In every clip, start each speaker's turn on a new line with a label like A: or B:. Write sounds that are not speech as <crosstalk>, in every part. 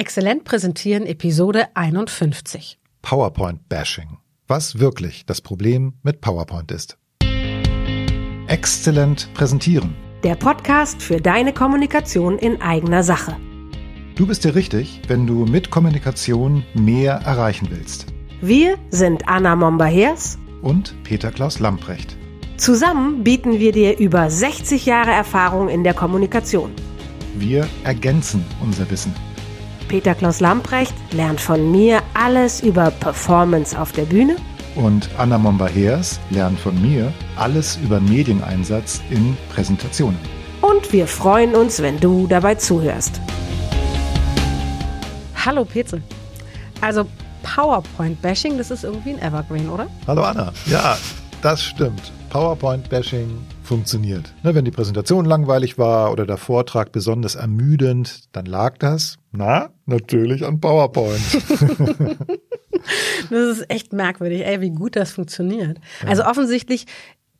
A: Exzellent präsentieren Episode 51.
B: PowerPoint-Bashing. Was wirklich das Problem mit PowerPoint ist. Exzellent präsentieren.
A: Der Podcast für deine Kommunikation in eigener Sache.
B: Du bist dir richtig, wenn du mit Kommunikation mehr erreichen willst.
A: Wir sind Anna Momba-Hers
B: Und Peter Klaus Lamprecht.
A: Zusammen bieten wir dir über 60 Jahre Erfahrung in der Kommunikation.
B: Wir ergänzen unser Wissen.
A: Peter Klaus Lamprecht lernt von mir alles über Performance auf der Bühne
B: Und Anna Momba-Hers lernt von mir alles über Medieneinsatz in Präsentationen.
A: und wir freuen uns, wenn du dabei zuhörst. Hallo Petzel. Also PowerPoint-Bashing, das ist irgendwie ein Evergreen, oder?
B: Hallo Anna. Ja, das stimmt. PowerPoint-Bashing funktioniert. Ne, wenn die Präsentation langweilig war oder der Vortrag besonders ermüdend, dann lag das, na, natürlich an PowerPoint. <laughs>
A: Das ist echt merkwürdig, ey, wie gut das funktioniert. Also offensichtlich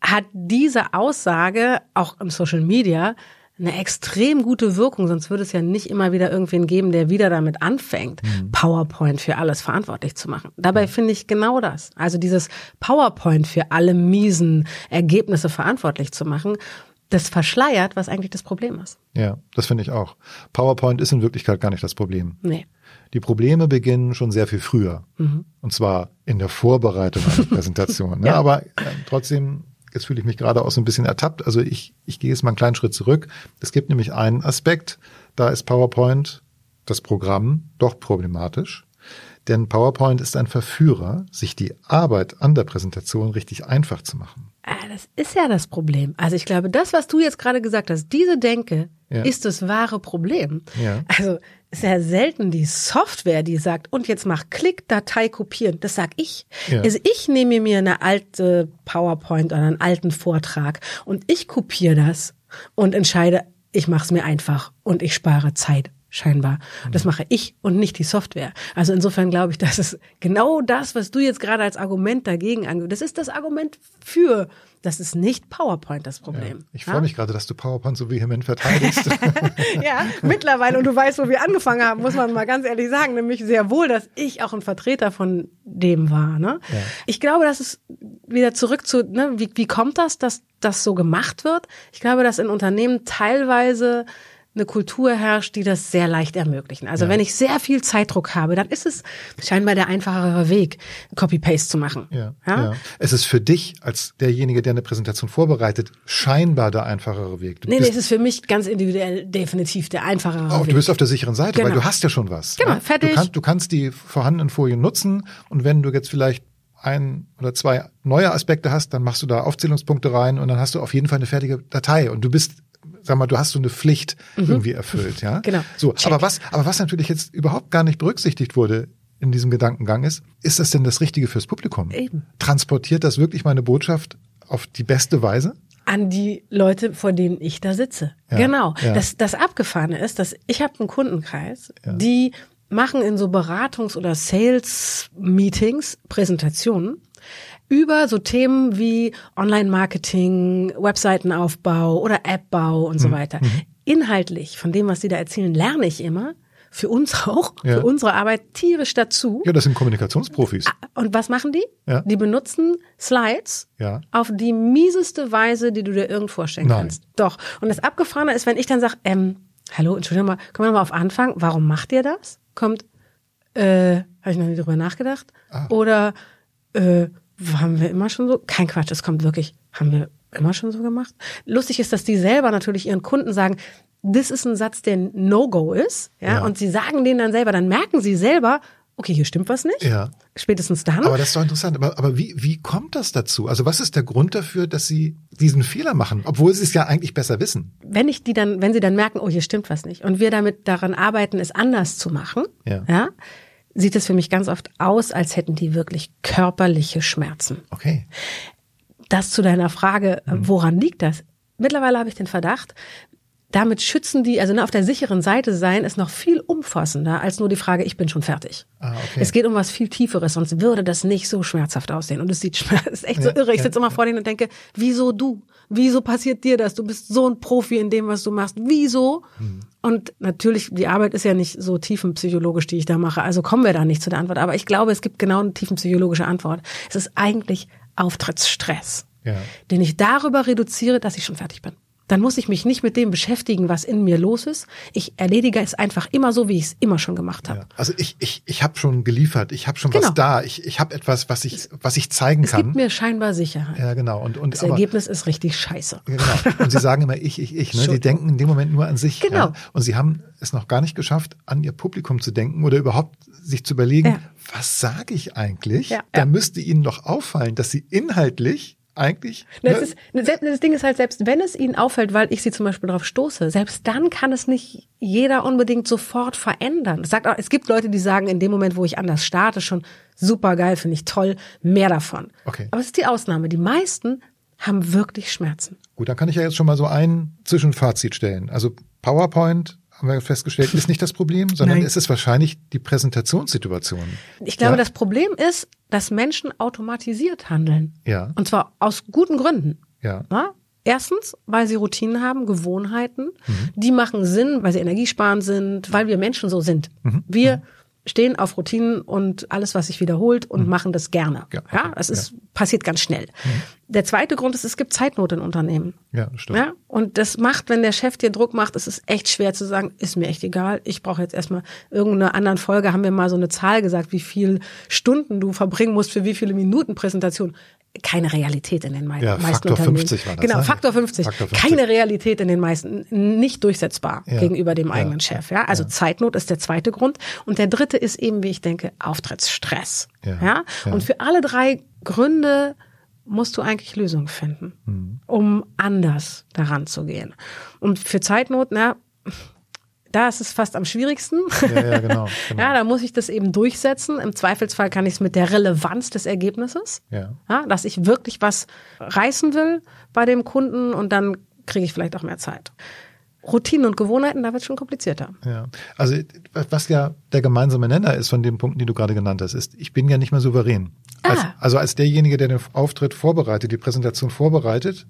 A: hat diese Aussage auch im Social Media eine extrem gute Wirkung, sonst würde es ja nicht immer wieder irgendwen geben, der wieder damit anfängt, PowerPoint für alles verantwortlich zu machen. Dabei finde ich genau das. Also dieses PowerPoint für alle miesen Ergebnisse verantwortlich zu machen, das verschleiert, was eigentlich das Problem ist.
B: ja, das finde ich auch. PowerPoint ist in Wirklichkeit gar nicht das Problem.
A: Nee.
B: Die Probleme beginnen schon sehr viel früher. Und zwar in der Vorbereitung einer <laughs> Präsentation. Ne?
A: Ja.
B: Aber äh, trotzdem, jetzt fühle ich mich gerade auch so ein bisschen ertappt. Also ich, ich gehe jetzt mal einen kleinen Schritt zurück. Es gibt nämlich einen Aspekt, da ist PowerPoint, das Programm, doch problematisch. Denn PowerPoint ist ein Verführer, sich die Arbeit an der Präsentation richtig einfach zu machen.
A: Ah, das ist ja das Problem. Also ich glaube, das, was du jetzt gerade gesagt hast, diese Denke
B: Ja.
A: ist das wahre Problem.
B: Ja.
A: Also ja selten die Software, die sagt, und jetzt mach Klick, Datei kopieren. Das sag ich.
B: Ja.
A: Also ich nehme mir eine alte PowerPoint oder einen alten Vortrag und ich kopiere das und entscheide, ich mache es mir einfach und ich spare Zeit. Scheinbar.
B: Mhm.
A: Das mache ich und nicht die Software. Also insofern glaube ich, <laughs> das ist genau das, was du jetzt gerade als Argument dagegen angibst. Das ist das Argument für. Das ist nicht PowerPoint das Problem.
B: Ich freue mich gerade, dass du PowerPoint so vehement verteidigst. <laughs>
A: ja, mittlerweile, und du weißt, wo wir angefangen haben, muss man mal ganz ehrlich sagen, nämlich sehr wohl, dass ich auch ein Vertreter von dem war. Ne? Ich glaube, dass es wieder zurück zu, ne, wie, wie kommt das, dass das so gemacht wird? Ich glaube, dass in Unternehmen teilweise eine Kultur herrscht, die das sehr leicht ermöglichen. Also wenn ich sehr viel Zeitdruck habe, dann ist es scheinbar der einfachere Weg, Copy-Paste zu machen.
B: Ja, ja. Es ist für dich als derjenige, der eine Präsentation vorbereitet, scheinbar der einfachere Weg. Du
A: Nee, nee, es ist für mich ganz individuell definitiv der einfachere
B: oh,
A: Weg.
B: du bist auf der sicheren Seite, weil
A: Genau.
B: du hast ja schon was.
A: Genau,
B: ja?
A: fertig.
B: Du, kannst, du kannst die vorhandenen Folien nutzen und wenn du jetzt vielleicht ein oder zwei neue Aspekte hast, dann machst du da Aufzählungspunkte rein und dann hast du auf jeden Fall eine fertige Datei und du bist sag mal, du hast so eine Pflicht irgendwie erfüllt, ja?
A: Mhm. Genau.
B: So,
A: Check.
B: aber was, aber was natürlich jetzt überhaupt gar nicht berücksichtigt wurde in diesem Gedankengang ist, ist das denn das Richtige fürs Publikum?
A: Eben.
B: Transportiert das wirklich meine Botschaft auf die beste Weise?
A: an die Leute, vor denen ich da sitze.
B: Ja,
A: genau.
B: ja.
A: Das, das Abgefahrene ist, dass ich habe einen Kundenkreis, die machen in so Beratungs- oder Sales-Meetings Präsentationen über so Themen wie Online-Marketing, Webseitenaufbau oder Appbau und so
B: Mhm.
A: weiter. Inhaltlich, von dem, was die da erzählen, lerne ich immer. Für uns auch,
B: Ja.
A: für unsere Arbeit tierisch dazu.
B: Ja, das sind Kommunikationsprofis.
A: Und was machen die?
B: Ja.
A: Die benutzen Slides
B: Ja.
A: auf die mieseste Weise, die du dir irgend vorstellen
B: Nein.
A: kannst. Doch. Und das Abgefahrene ist, wenn ich dann sage, ähm, hallo, Entschuldigung mal, kommen wir mal auf Anfang, warum macht ihr das? Kommt, äh, habe ich noch nie drüber nachgedacht?
B: Ah.
A: Oder, äh, haben wir immer schon so? Kein Quatsch, es kommt wirklich, haben wir immer schon so gemacht? Lustig ist, dass die selber natürlich ihren Kunden sagen, das ist ein Satz, der No-Go ist, ja,
B: Ja.
A: und sie sagen den dann selber, dann merken sie selber, okay, hier stimmt was nicht.
B: Ja.
A: Spätestens dann.
B: Aber das ist doch interessant. Aber, aber wie, wie kommt das dazu? Also was ist der Grund dafür, dass sie diesen Fehler machen, obwohl sie es ja eigentlich besser wissen?
A: wenn ich die dann, wenn sie dann merken, oh, hier stimmt was nicht, und wir damit daran arbeiten, es anders zu machen,
B: Ja.
A: Sieht es für mich ganz oft aus, als hätten die wirklich körperliche Schmerzen.
B: Okay.
A: Das zu deiner Frage, äh, woran liegt das? Mittlerweile habe ich den Verdacht, damit schützen die, also ne, auf der sicheren Seite sein, ist noch viel umfassender als nur die Frage, ich bin schon fertig.
B: Ah, okay.
A: Es geht um was viel Tieferes, sonst würde das nicht so schmerzhaft aussehen. Und es sieht schmerz- <laughs> ist echt so
B: Ja,
A: irre. Ich
B: ja,
A: sitze immer vor denen und denke, wieso du? Wieso passiert dir das? Du bist so ein Profi in dem, was du machst. Wieso?
B: Hm.
A: Und natürlich, die Arbeit ist ja nicht so tiefenpsychologisch, die ich da mache. Also kommen wir da nicht zu der Antwort. Aber ich glaube, es gibt genau eine tiefenpsychologische Antwort. Es ist eigentlich Auftrittsstress,
B: Ja.
A: den ich darüber reduziere, dass ich schon fertig bin. Dann muss ich mich nicht mit dem beschäftigen, was in mir los ist. Ich erledige es einfach immer so, wie ich es immer schon gemacht habe.
B: Ja. Also ich, ich, ich habe schon geliefert, ich habe schon
A: Genau.
B: was da, ich, ich habe etwas, was ich, was ich zeigen
A: Es
B: kann.
A: gibt mir scheinbar Sicherheit.
B: ja, genau. Und, und
A: Das
B: aber,
A: Ergebnis ist richtig scheiße.
B: Ja, genau. Und sie sagen immer ich, ich, ich. Ne? Sie denken in dem Moment nur an sich.
A: Genau.
B: Ja? Und sie haben es noch gar nicht geschafft, an ihr Publikum zu denken oder überhaupt sich zu überlegen, was sage ich eigentlich?
A: Ja,
B: Da müsste ihnen doch auffallen, dass sie inhaltlich eigentlich.
A: Das,
B: ne?
A: ist, selbst- das Ding ist halt, selbst wenn es ihnen auffällt, weil ich sie zum Beispiel darauf stoße, selbst dann kann es nicht jeder unbedingt sofort verändern. Es, sagt auch, es gibt Leute, die sagen, in dem Moment, wo ich anders starte, schon super geil, finde ich toll, mehr davon.
B: Okay.
A: Aber es ist die Ausnahme. Die meisten haben wirklich Schmerzen.
B: Gut, dann kann ich ja jetzt schon mal so ein Zwischenfazit stellen. Also PowerPoint haben wir festgestellt, ist nicht das Problem, sondern
A: Nein.
B: ist es wahrscheinlich die Präsentationssituation.
A: Ich glaube,
B: Ja?
A: das Problem ist, dass Menschen automatisiert handeln.
B: Ja.
A: Und zwar aus guten Gründen.
B: Ja.
A: Na? Erstens, weil sie Routinen haben, Gewohnheiten.
B: Mhm.
A: Die machen Sinn, weil sie energiesparend sind, weil wir Menschen so sind.
B: Mhm.
A: Wir stehen auf Routinen und alles, was sich wiederholt und machen das gerne.
B: Ja,
A: Ja, es ist, passiert ganz schnell. Der zweite Grund ist, es gibt Zeitnot in Unternehmen.
B: Ja, das stimmt.
A: Ja, und das macht, wenn der Chef dir Druck macht, es ist echt schwer zu sagen, ist mir echt egal. Ich brauche jetzt erstmal irgendeine anderen Folge, haben wir mal so eine Zahl gesagt, wie viel Stunden du verbringen musst für wie viele Minuten Präsentation. Keine Realität in den mei
B: Ja,
A: meisten
B: Faktor
A: Unternehmen.
B: 50 war das,
A: Genau,
B: ne?
A: Faktor 50.
B: Faktor 50.
A: Keine Realität in den meisten, nicht durchsetzbar
B: Ja,
A: gegenüber dem
B: ja,
A: eigenen Chef. Ja, also Zeitnot ist der zweite Grund und der dritte ist eben, wie ich denke, Auftrittsstress.
B: Ja,
A: und für alle drei Gründe musst du eigentlich Lösungen finden,
B: Mhm.
A: um anders daran zu gehen. Und für Zeitnot, na, da ist es fast am schwierigsten.
B: Ja, ja, genau. <laughs> genau.
A: Ja, da muss ich das eben durchsetzen. Im Zweifelsfall kann ich es mit der Relevanz des Ergebnisses,
B: Ja.
A: ja, dass ich wirklich was reißen will bei dem Kunden und dann kriege ich vielleicht auch mehr Zeit. Routinen und Gewohnheiten, da wird es schon komplizierter.
B: Ja, also was ja der gemeinsame Nenner ist von den Punkten, die du gerade genannt hast, ist, ich bin ja nicht mehr souverän. Als,
A: Ah.
B: also als derjenige, der den Auftritt vorbereitet, die Präsentation vorbereitet,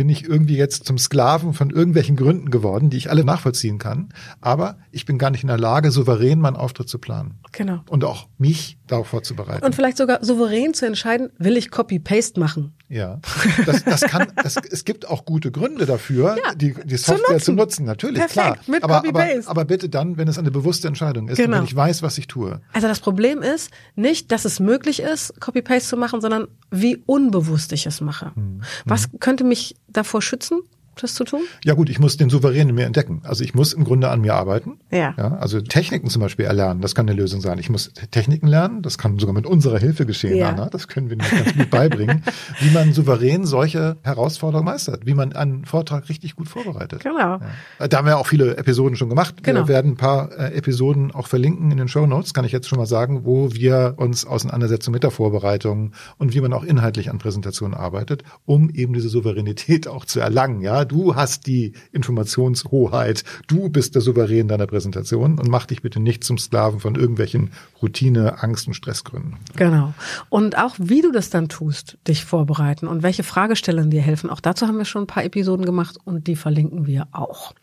B: bin ich irgendwie jetzt zum Sklaven von irgendwelchen Gründen geworden, die ich alle nachvollziehen kann. Aber ich bin gar nicht in der Lage, souverän meinen Auftritt zu planen.
A: Genau.
B: Und auch mich darauf vorzubereiten.
A: Und vielleicht sogar souverän zu entscheiden, will ich Copy-Paste machen?
B: Ja, das, das kann, das, es gibt auch gute Gründe dafür,
A: Ja,
B: die, die Software zu
A: nutzen.
B: nutzen, natürlich,
A: Perfekt,
B: klar.
A: mit
B: aber, aber, aber bitte dann, wenn es eine bewusste Entscheidung ist,
A: Genau.
B: und wenn ich weiß, was ich tue.
A: Also das Problem ist nicht, dass es möglich ist, Copy-Paste zu machen, sondern wie unbewusst ich es mache.
B: Hm.
A: Was könnte mich davor schützen, das zu tun?
B: Ja gut, ich muss den Souverän in mir entdecken. Also ich muss im Grunde an mir arbeiten.
A: Ja.
B: ja also Techniken zum Beispiel erlernen, das kann eine Lösung sein. Ich muss Techniken lernen, das kann sogar mit unserer Hilfe geschehen,
A: Ja.
B: Anna. Das können wir dir ganz gut beibringen, <laughs> wie man souverän solche Herausforderungen meistert, wie man einen Vortrag richtig gut vorbereitet.
A: Genau.
B: Ja. Da haben wir auch viele Episoden schon gemacht.
A: Genau.
B: Wir werden ein paar äh, Episoden auch verlinken in den Show Notes, kann ich jetzt schon mal sagen, wo wir uns auseinandersetzen mit der Vorbereitung und wie man auch inhaltlich an Präsentationen arbeitet, um eben diese Souveränität auch zu erlangen. Ja, du hast die Informationshoheit, du bist der Souverän deiner Präsentation und mach dich bitte nicht zum Sklaven von irgendwelchen Routine, Angst und Stressgründen.
A: Genau. Und auch wie du das dann tust, dich vorbereiten und welche Fragestellungen dir helfen. Auch dazu haben wir schon ein paar Episoden gemacht und die verlinken wir auch.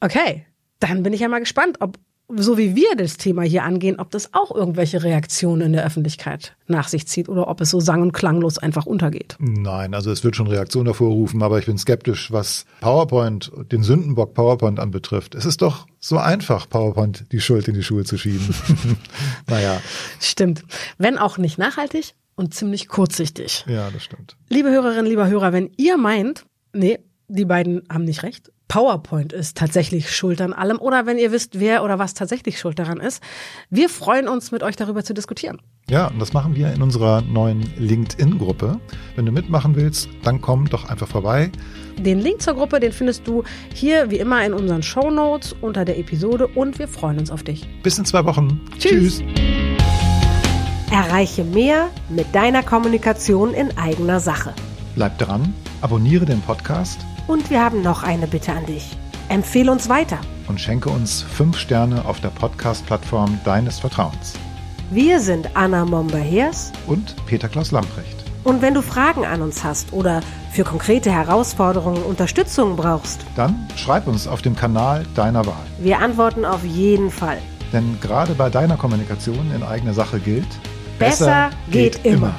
A: Okay, dann bin ich ja mal gespannt, ob so wie wir das Thema hier angehen, ob das auch irgendwelche Reaktionen in der Öffentlichkeit nach sich zieht oder ob es so sang- und klanglos einfach untergeht.
B: Nein, also es wird schon Reaktion hervorrufen, aber ich bin skeptisch, was PowerPoint, den Sündenbock PowerPoint anbetrifft. Es ist doch so einfach, PowerPoint die Schuld in die Schuhe zu schieben. <laughs> <laughs> naja,
A: Stimmt. Wenn auch nicht nachhaltig und ziemlich kurzsichtig.
B: ja, das stimmt.
A: Liebe Hörerinnen, lieber Hörer, wenn ihr meint, nee, die beiden haben nicht recht, PowerPoint ist tatsächlich schuld an allem oder wenn ihr wisst, wer oder was tatsächlich schuld daran ist, wir freuen uns, mit euch darüber zu diskutieren.
B: Ja, und das machen wir in unserer neuen LinkedIn-Gruppe. Wenn du mitmachen willst, dann komm doch einfach vorbei.
A: Den Link zur Gruppe, den findest du hier wie immer in unseren Show Notes unter der Episode und wir freuen uns auf dich.
B: Bis in zwei Wochen.
A: Tschüss.
C: Erreiche mehr mit deiner Kommunikation in eigener Sache.
B: Bleib dran, abonniere den Podcast
C: Und wir haben noch eine Bitte an dich. Empfehle uns weiter.
B: und schenke uns fünf Sterne auf der Podcast-Plattform deines Vertrauens.
C: Wir sind Anna Momber-Hers
B: Und Peter Klaus Lamprecht.
C: Und wenn du Fragen an uns hast oder für konkrete Herausforderungen Unterstützung brauchst,
B: Dann schreib uns auf dem Kanal deiner Wahl.
C: wir antworten auf jeden Fall.
B: Denn gerade bei deiner Kommunikation in eigener Sache gilt,
C: Besser geht immer.